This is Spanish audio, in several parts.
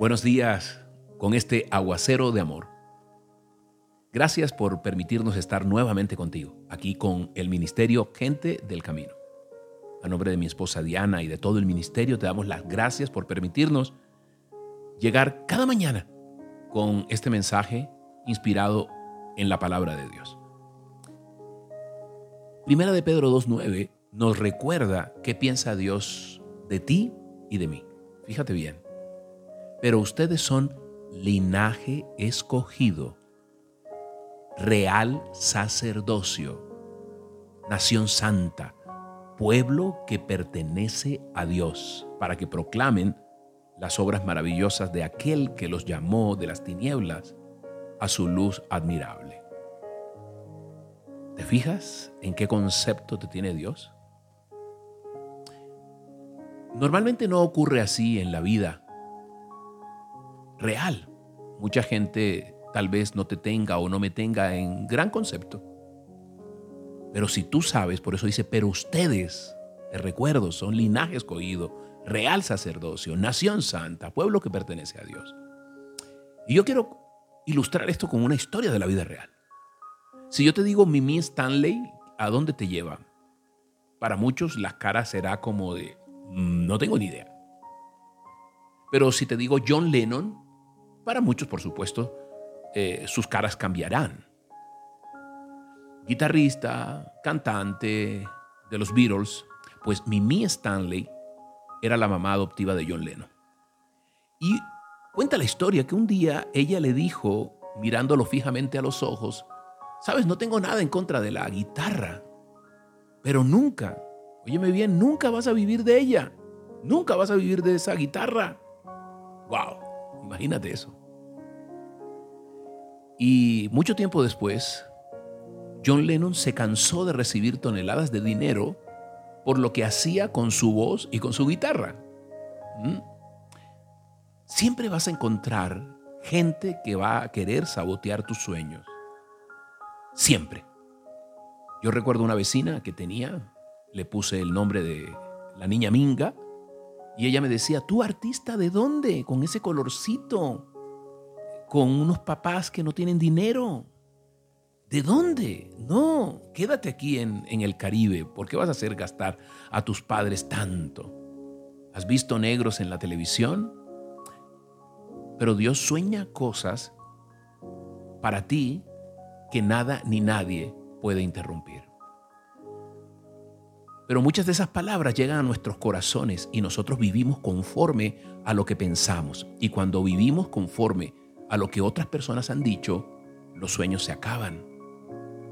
Buenos días con este aguacero de amor. Gracias por permitirnos estar nuevamente contigo, aquí con el Ministerio Gente del Camino. A nombre de mi esposa Diana y de todo el ministerio te damos las gracias por permitirnos llegar cada mañana con este mensaje inspirado en la palabra de Dios. Primera de Pedro 2.9 nos recuerda qué piensa Dios de ti y de mí. Fíjate bien. Pero ustedes son linaje escogido, real sacerdocio, nación santa, pueblo que pertenece a Dios, para que proclamen las obras maravillosas de aquel que los llamó de las tinieblas a su luz admirable. ¿Te fijas en qué concepto te tiene Dios? Normalmente no ocurre así en la vida real. Mucha gente tal vez no te tenga o no me tenga en gran concepto. Pero si tú sabes, por eso dice, pero ustedes, te recuerdo, son linaje escogido, real sacerdocio, nación santa, pueblo que pertenece a Dios. Y yo quiero ilustrar esto con una historia de la vida real. Si yo te digo Mimi Stanley, ¿a dónde te lleva? Para muchos la cara será como de, mm, no tengo ni idea. Pero si te digo John Lennon, para muchos, por supuesto, eh, sus caras cambiarán. Guitarrista, cantante de los Beatles, pues Mimi Stanley era la mamá adoptiva de John Lennon. Y cuenta la historia que un día ella le dijo, mirándolo fijamente a los ojos, sabes, no tengo nada en contra de la guitarra, pero nunca, óyeme bien, nunca vas a vivir de ella, nunca vas a vivir de esa guitarra. ¡Wow! Imagínate eso. Y mucho tiempo después, John Lennon se cansó de recibir toneladas de dinero por lo que hacía con su voz y con su guitarra. ¿Mm? Siempre vas a encontrar gente que va a querer sabotear tus sueños. Siempre. Yo recuerdo una vecina que tenía, le puse el nombre de la niña Minga, y ella me decía, ¿tú artista de dónde? Con ese colorcito, con unos papás que no tienen dinero. ¿De dónde? No, quédate aquí en, el Caribe. ¿Por qué vas a hacer gastar a tus padres tanto? ¿Has visto negros en la televisión? Pero Dios sueña cosas para ti que nada ni nadie puede interrumpir. Pero muchas de esas palabras llegan a nuestros corazones y nosotros vivimos conforme a lo que pensamos. Y cuando vivimos conforme a lo que otras personas han dicho, los sueños se acaban,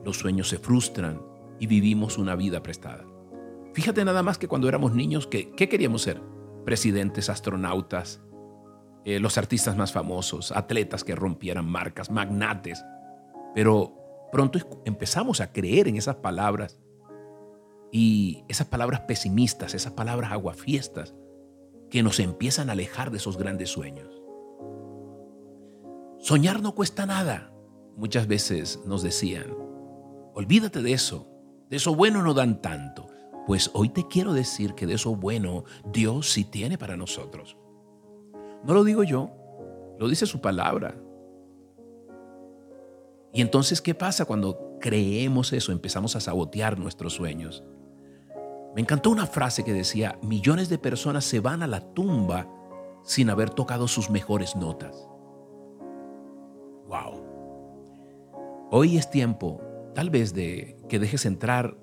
los sueños se frustran y vivimos una vida prestada. Fíjate nada más que cuando éramos niños, ¿qué, queríamos ser? Presidentes, astronautas, eh, los artistas más famosos, atletas que rompieran marcas, magnates. Pero pronto empezamos a creer en esas palabras y esas palabras pesimistas, esas palabras aguafiestas que nos empiezan a alejar de esos grandes sueños. Soñar no cuesta nada. Muchas veces nos decían, olvídate de eso, de eso bueno no dan tanto. Pues hoy te quiero decir que de eso bueno Dios sí tiene para nosotros. No lo digo yo, lo dice su palabra. Y entonces, ¿qué pasa cuando creemos eso? Empezamos a sabotear nuestros sueños. Me encantó una frase que decía, millones de personas se van a la tumba sin haber tocado sus mejores notas. ¡Wow! Hoy es tiempo, tal vez, de que dejes entrar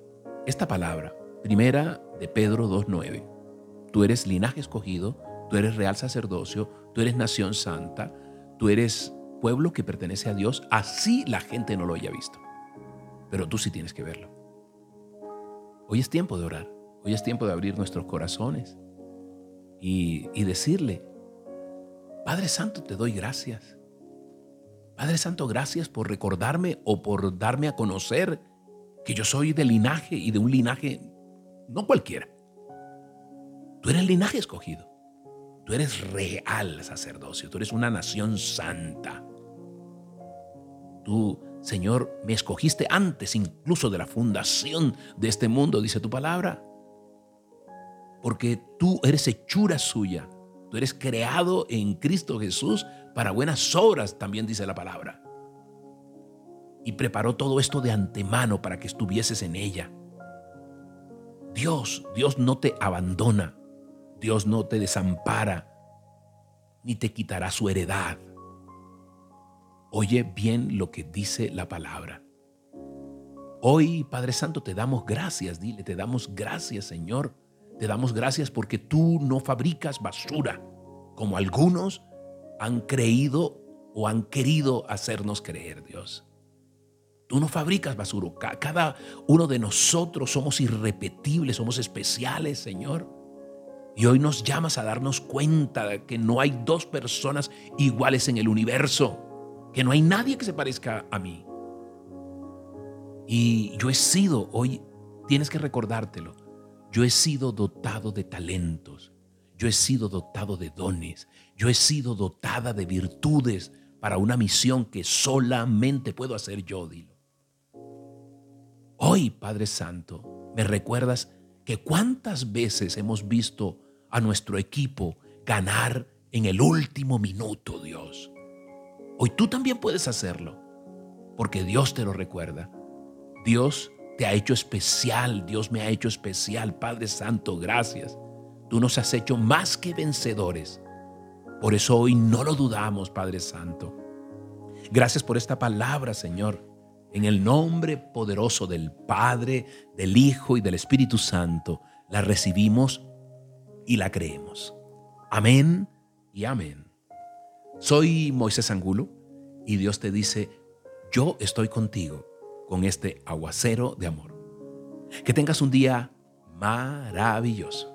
esta palabra, primera de Pedro 2.9. Tú eres linaje escogido, tú eres real sacerdocio, tú eres nación santa, tú eres pueblo que pertenece a Dios, así la gente no lo haya visto. Pero tú sí tienes que verlo. Hoy es tiempo de orar. Hoy es tiempo de abrir nuestros corazones y, decirle, Padre Santo, te doy gracias. Padre Santo, gracias por recordarme o por darme a conocer que yo soy de linaje y de un linaje no cualquiera. Tú eres el linaje escogido. Tú eres real sacerdocio. Tú eres una nación santa. Tú, Señor, me escogiste antes incluso de la fundación de este mundo, dice tu palabra porque tú eres hechura suya, Tú eres creado en Cristo Jesús para buenas obras, también dice la palabra. Y preparó todo esto de antemano para que estuvieses en ella. Dios, Dios no te abandona, Dios no te desampara, ni te quitará su heredad. Oye bien lo que dice la palabra. Hoy, Padre Santo, te damos gracias, dile, te damos gracias, Señor. Te damos gracias porque tú no fabricas basura, como algunos han creído o han querido hacernos creer, Dios. Tú no fabricas basura. Cada uno de nosotros somos irrepetibles, somos especiales, Señor. Y hoy nos llamas a darnos cuenta de que no hay dos personas iguales en el universo, que no hay nadie que se parezca a mí. Y yo he sido, hoy tienes que recordártelo, yo he sido dotado de talentos, yo he sido dotado de dones, yo he sido dotada de virtudes para una misión que solamente puedo hacer yo, dilo. Hoy, Padre Santo, me recuerdas que cuántas veces hemos visto a nuestro equipo ganar en el último minuto, Dios. Hoy tú también puedes hacerlo, porque Dios te lo recuerda. Dios te ha hecho especial, Dios me ha hecho especial, Padre Santo, gracias. Tú nos has hecho más que vencedores. Por eso hoy no lo dudamos, Padre Santo. Gracias por esta palabra, Señor. En el nombre poderoso del Padre, del Hijo y del Espíritu Santo, la recibimos y la creemos. Amén y amén. Soy Moisés Angulo y Dios te dice, yo estoy contigo con este aguacero de amor. Que tengas un día maravilloso.